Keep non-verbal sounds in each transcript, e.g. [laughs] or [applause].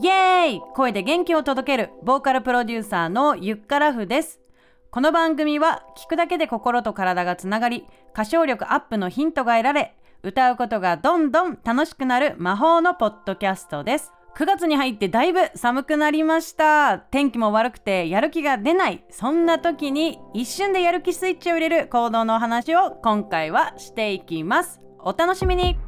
イエーイ。声で元気を届けるボーカルプロデューサーのゆっからふです。この番組は聞くだけで心と体がつながり歌唱力アップのヒントが得られ歌うことがどんどん楽しくなる魔法のポッドキャストです。9月に入ってだいぶ寒くなりました。天気も悪くてやる気が出ない。そんな時に一瞬でやる気スイッチを入れる行動のお話を今回はしていきます。お楽しみに。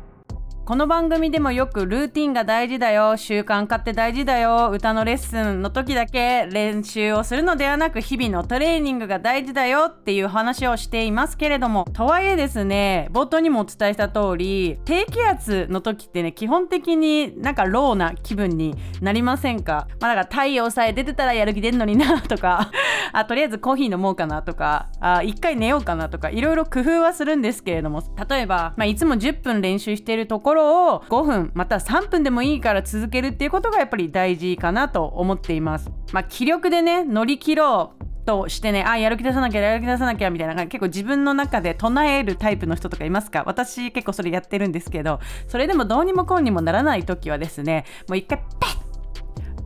この番組でもよくルーティンが大事だよ。習慣化って大事だよ。歌のレッスンの時だけ練習をするのではなく日々のトレーニングが大事だよっていう話をしていますけれども。とはいえですね冒頭にもお伝えした通り低気圧の時ってね基本的になんかローな気分になりませんか？まあだから太陽さえ出てたらやる気出んのになとか。[laughs] あとりあえずコーヒー飲もうかなとか。あ一回寝ようかなとか。いろいろ工夫はするんですけれども。例えば、まあ、いつも10分練習しているところろを5分また3分でもいいから続けるっていうことがやっぱり大事かなと思っています。まあ、気力でね乗り切ろうとしてねあやる気出さなきゃやる気出さなきゃみたいな結構自分の中で唱えるタイプの人とかいますか？私結構それやってるんですけどそれでもどうにもこうにもならない時はですねもう一回ペッ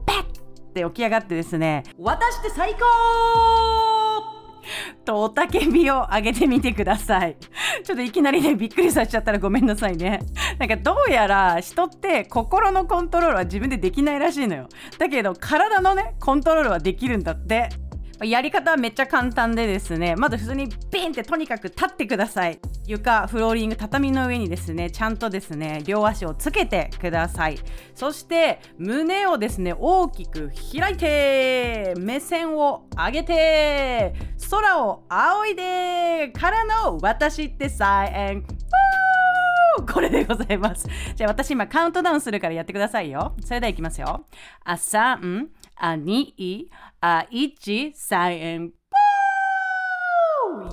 ペッって起き上がってですね私って最高とおたけびを上げてみてください。ちょっといきなりねびっくりさせちゃったらごめんなさいね。なんかどうやら人って心のコントロールは自分でできないらしいのよ。だけど体のねコントロールはできるんだって。やり方はめっちゃ簡単でですねまず普通にピンってとにかく立ってください床フローリング畳の上にですねちゃんとですね両足をつけてくださいそして胸をですね大きく開いて目線を上げて空を仰いでからの私ってサイエンこれでございます。じゃあ私今カウントダウンするからやってくださいよ。それではいきますよ。あ、3、あ、2、あ、1、3、円。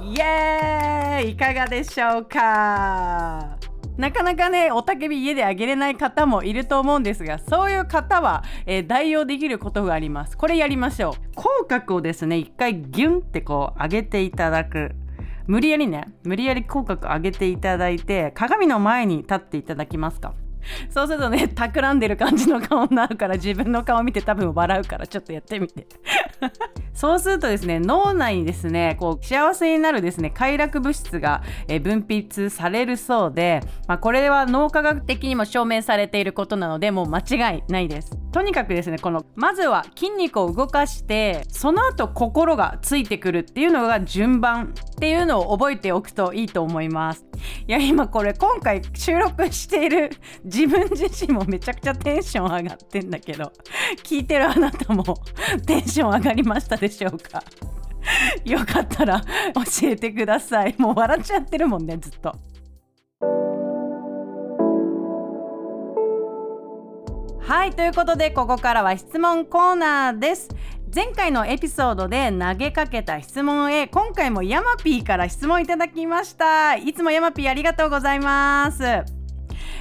イエーイいかがでしょうかなかなかね、おたけび家であげれない方もいると思うんですが、そういう方は、えー、代用できることがあります。これやりましょう。口角をですね、一回ギュンってこう上げていただく。無理やりね、無理やり口角上げていただいて、鏡の前に立っていただきますか？そうするとね企んでる感じの顔になるから自分の顔見て多分笑うからちょっとやってみて。[laughs] そうするとですね脳内にですねこう幸せになるですね快楽物質が、え分泌されるそうで、まあ、これは脳科学的にも証明されていることなのでもう間違いないです。とにかくですねこのまずは筋肉を動かしてその後心がついてくるっていうのが順番っていうのを覚えておくといいと思います。[laughs] いや今これ今回収録している自分自身もめちゃくちゃテンション上がってんだけど [laughs] 聞いてるあなたもテンション上がりましたでしょうか？[laughs] よかったら教えてください。もう笑っちゃってるもんねずっと。はいということでここからは質問コーナーです。前回のエピソードで投げかけた質問へ今回もヤマピーから質問いただきました。いつもヤマピーありがとうございます。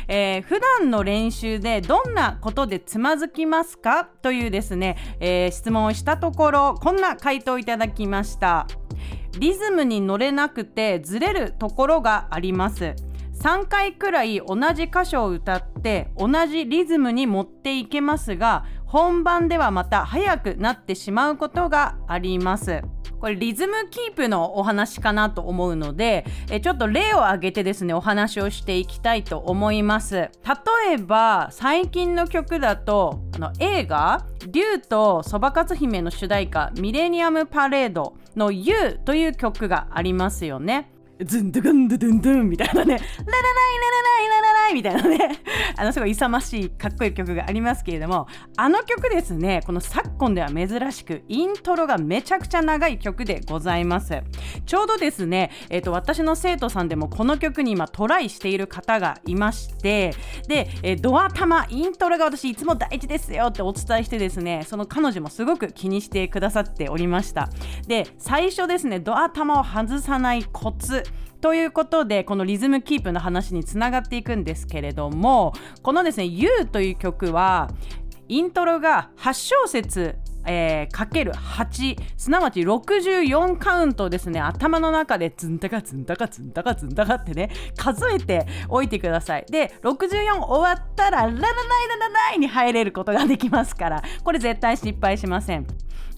えー、普段の練習でどんなことでつまずきますか？というですね、えー、質問をしたところこんな回答いただきました。リズムに乗れなくてずれるところがあります。3回くらい同じ箇所を歌って同じリズムに持っていけますが本番ではまた速くなってしまうことがあります。これリズムキープのお話かなと思うのでえちょっと例を挙げてですねお話をしていきたいと思います。例えば最近の曲だとあの映画「竜とそばかつ姫」の主題歌「ミレニアムパレード」の「You」という曲がありますよね。ズンドゥグンドゥドゥンドゥンみたいなね、ララライララライララライみたいなね、あのすごい勇ましいかっこいい曲がありますけれども、あの曲ですね、この昨今では珍しくイントロがめちゃくちゃ長い曲でございます。ちょうどですね、えっ、ー、と私の生徒さんでもこの曲に今トライしている方がいまして、で、えー、ドア玉イントロが私いつも大事ですよってお伝えしてですね、その彼女もすごく気にしてくださっておりました。で、最初ですね、ドア玉を外さないコツということでこのリズムキープの話につながっていくんですけれどもこのですね「You」という曲はイントロが8小節えー、かける8すなわち64カウントですね。頭の中でズンタカズンタカズンタカズンタカってね数えておいてください。で64終わったらララライララライに入れることができますからこれ絶対失敗しません。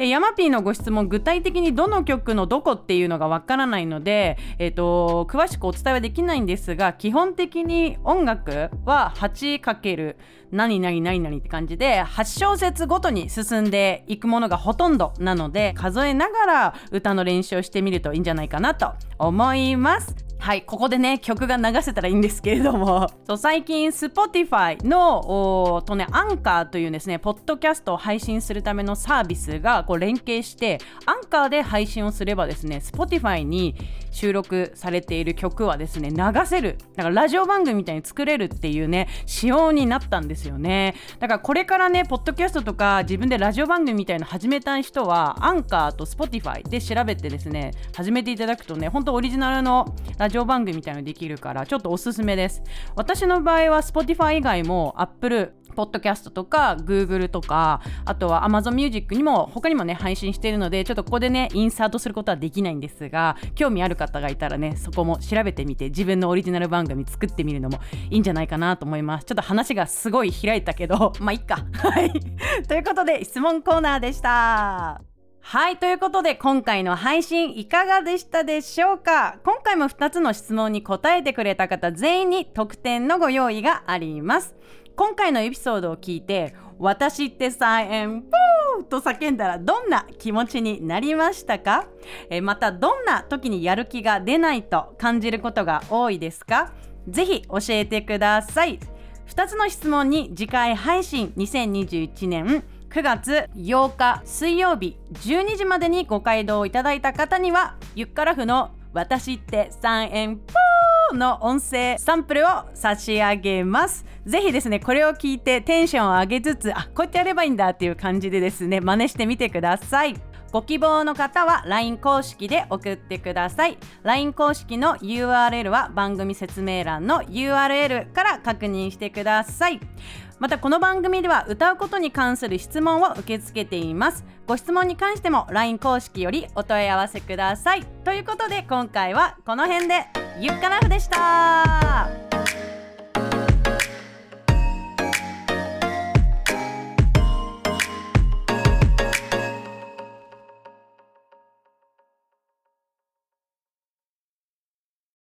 でヤマピーのご質問具体的にどの曲のどこっていうのがわからないので、えーと、詳しくお伝えはできないんですが基本的に音楽は 8× 何々何々って感じで8小節ごとに進んでいくものがほとんどなので数えながら歌の練習をしてみるといいんじゃないかなと思います。はいここでね曲が流せたらいいんですけれども。[laughs] そう最近 Spotify のとねアンカーというですねポッドキャストを配信するためのサービスがこう連携してアンカーで配信をすればですね Spotify に収録されている曲はですね流せる。だからラジオ番組みたいに作れるっていうね仕様になったんですよね。だからこれからねポッドキャストとか自分でラジオ番組みたいの始めたい人はアンカーと Spotify で調べてですね始めていただくとね本当オリジナルのラジオ番組みたいのできるからちょっとおすすめです。私の場合は Spotify 以外も Apple ポッドキャストとか Google とかあとは Amazon Music にも他にもね配信しているのでちょっとここでねインサートすることはできないんですが興味ある方がいたらねそこも調べてみて自分のオリジナル番組作ってみるのもいいんじゃないかなと思います。ちょっと話がすごい開いたけどまあいっか。はい。ということで質問コーナーでした。はいということで今回の配信いかがでしたでしょうか？今回も2つの質問に答えてくれた方全員に特典のご用意があります。今回のエピソードを聞いて私ってサイエンポーと叫んだらどんな気持ちになりましたか？えまたどんな時にやる気が出ないと感じることが多いですか？ぜひ教えてください。2つの質問に次回配信2021年9月8日水曜日12時までにご回答いただいた方にはゆっからふの私って3円ポーの音声サンプルを差し上げます。ぜひですねこれを聞いてテンションを上げつつあこうやってやればいいんだっていう感じでですね真似してみてください。ご希望の方は LINE 公式で送ってください。LINE 公式の URL は番組説明欄の URL から確認してください。またこの番組では歌うことに関する質問を受け付けています。ご質問に関しても LINE 公式よりお問い合わせください。ということで今回はこの辺でゆっかなふでした。